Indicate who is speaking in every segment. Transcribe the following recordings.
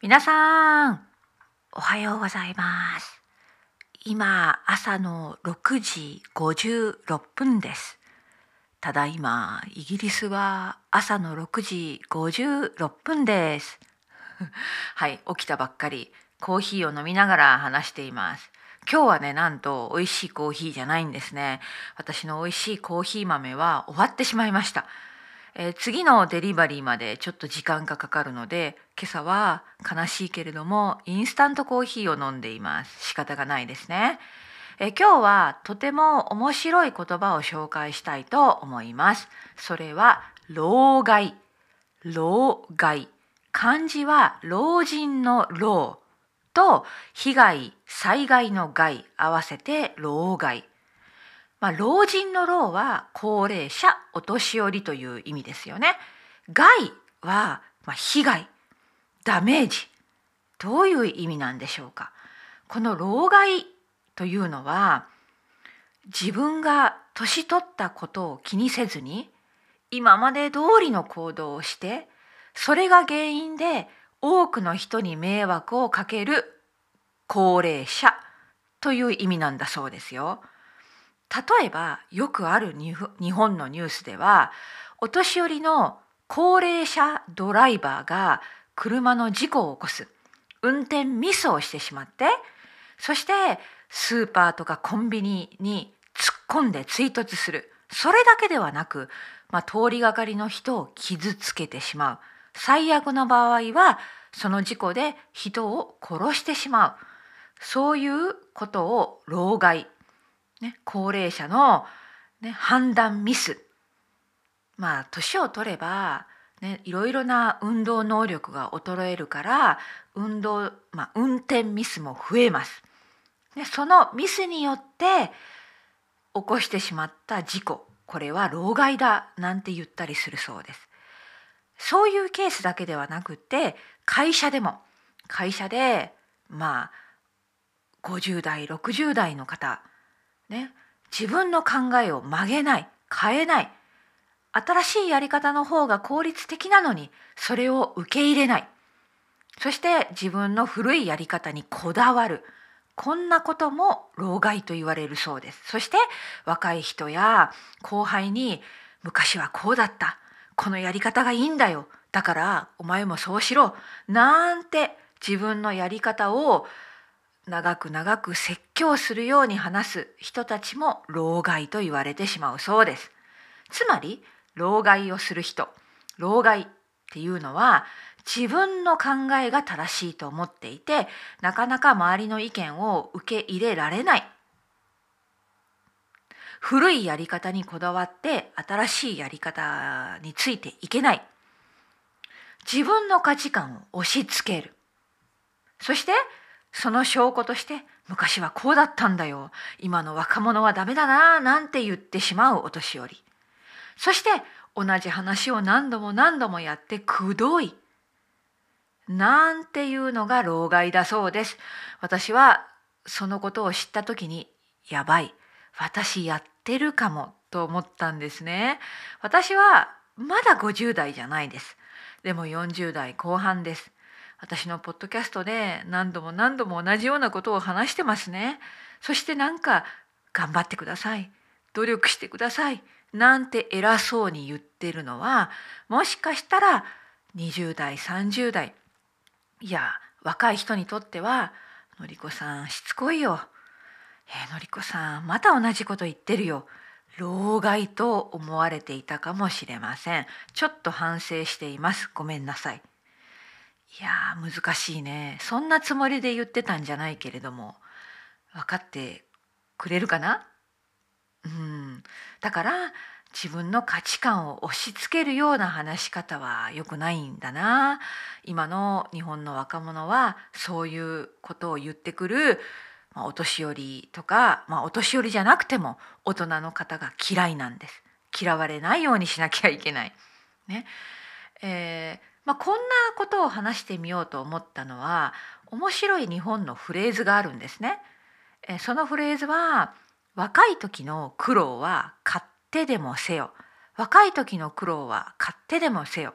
Speaker 1: 皆さん、おはようございます。今、朝の6時56分です。ただいま、イギリスは朝の6時56分です。はい、起きたばっかり、コーヒーを飲みながら話しています。今日はね、なんと美味しいコーヒーじゃないんですね。私の美味しいコーヒー豆は終わってしまいました。えー次のデリバリーまでちょっと時間がかかるので今朝は悲しいけれどもインスタントコーヒーを飲んでいます。仕方がないですね、えー今日はとても面白い言葉を紹介したいと思います。それは老害。老害。漢字は老人の老と被害災害の害合わせて老害。まあ、老人の老は高齢者お年寄りという意味ですよね。害は、まあ、被害ダメージどういう意味なんでしょうか。この老害というのは自分が年取ったことを気にせずに今まで通りの行動をしてそれが原因で多くの人に迷惑をかける高齢者という意味なんだそうですよ。例えばよくある日本のニュースではお年寄りの高齢者ドライバーが車の事故を起こす。運転ミスをしてしまってそしてスーパーとかコンビニに突っ込んで追突する。それだけではなく、まあ、通りがかりの人を傷つけてしまう。最悪の場合はその事故で人を殺してしまう。そういうことを老害ね、高齢者の、ね、判断ミスまあ年を取れば、ね、いろいろな運動能力が衰えるから運動、まあ、運転ミスも増えます。ね、そのミスによって起こしてしまった事故これは老害だなんて言ったりするそうです。そういうケースだけではなくて会社でも会社でまあ50代60代の方ね、自分の考えを曲げない変えない。新しいやり方の方が効率的なのにそれを受け入れない。そして自分の古いやり方にこだわる。こんなことも老害と言われるそうです。そして若い人や後輩に昔はこうだった。このやり方がいいんだよ。だからお前もそうしろ。なんて自分のやり方を長く長く説教するように話す人たちも老害と言われてしまうそうです。つまり老害をする人。老害っていうのは自分の考えが正しいと思っていてなかなか周りの意見を受け入れられない。古いやり方にこだわって新しいやり方についていけない。自分の価値観を押し付ける。そしてその証拠として昔はこうだったんだよ。今の若者はダメだななんて言ってしまうお年寄り。そして同じ話を何度も何度もやってくどい。なんていうのが老害だそうです。私はそのことを知った時にやばい。私やってるかもと思ったんですね。私はまだ50代じゃないです。でも40代後半です。私のポッドキャストで何度も何度も同じようなことを話してますね。そしてなんか頑張ってください。努力してください。なんて偉そうに言ってるのはもしかしたら20代30代いや若い人にとっては「のりこさんしつこいよ」えー「のりこさんまた同じこと言ってるよ」老害と思われていたかもしれません。ちょっと反省しています。ごめんなさい。いや難しいね。そんなつもりで言ってたんじゃないけれども。分かってくれるかな？うん。だから自分の価値観を押し付けるような話し方は良くないんだな。今の日本の若者はそういうことを言ってくる、まあ、お年寄りとか、まあ、お年寄りじゃなくても大人の方が嫌いなんです。嫌われないようにしなきゃいけない。ね。えーまあ、こんなことを話してみようと思ったのは面白い日本のフレーズがあるんですね。えそのフレーズは若い時の苦労は買ってでもせよ。若い時の苦労は買ってでもせよ。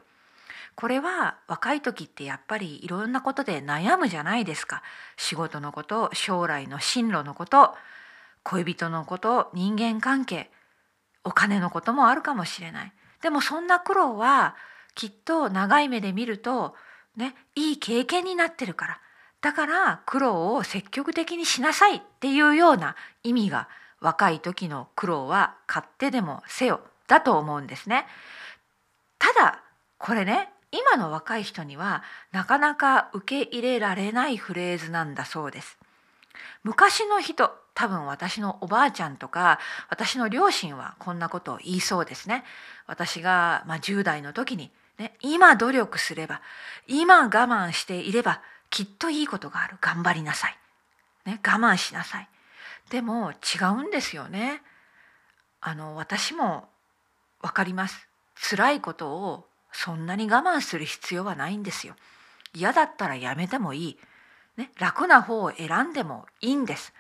Speaker 1: これは若い時ってやっぱりいろんなことで悩むじゃないですか。仕事のこと将来の進路のこと恋人のこと人間関係お金のこともあるかもしれない。でもそんな苦労はきっと長い目で見るとねいい経験になってるからだから苦労を積極的にしなさいっていうような意味が若い時の苦労は買ってでもせよだと思うんですね。ただこれね今の若い人にはなかなか受け入れられないフレーズなんだそうです。昔の人多分私のおばあちゃんとか私の両親はこんなことを言いそうですね。私が、まあ、10代の時に、ね、今努力すれば今我慢していればきっといいことがある頑張りなさい、ね、我慢しなさいでも違うんですよね。あの私も分かります辛いことをそんなに我慢する必要はないんですよ。嫌だったらやめてもいい、ね、楽な方を選んでもいいんです。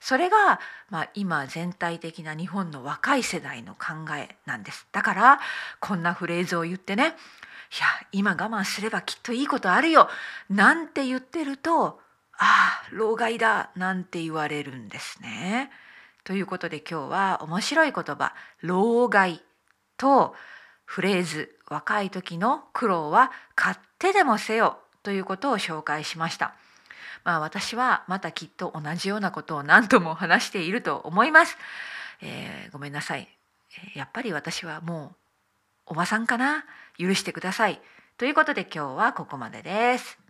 Speaker 1: それが、まあ、今全体的な日本の若い世代の考えなんですだからこんなフレーズを言ってね「いや今我慢すればきっといいことあるよ」なんて言ってると「ああ老害だ」なんて言われるんですね。ということで今日は面白い言葉「老害」とフレーズ「若い時の苦労は買ってでもせよ」ということを紹介しました。まあ、私はまたきっと同じようなことを何度も話していると思います。えー、ごめんなさい。やっぱり私はもうおばさんかな許してください。ということで今日はここまでです。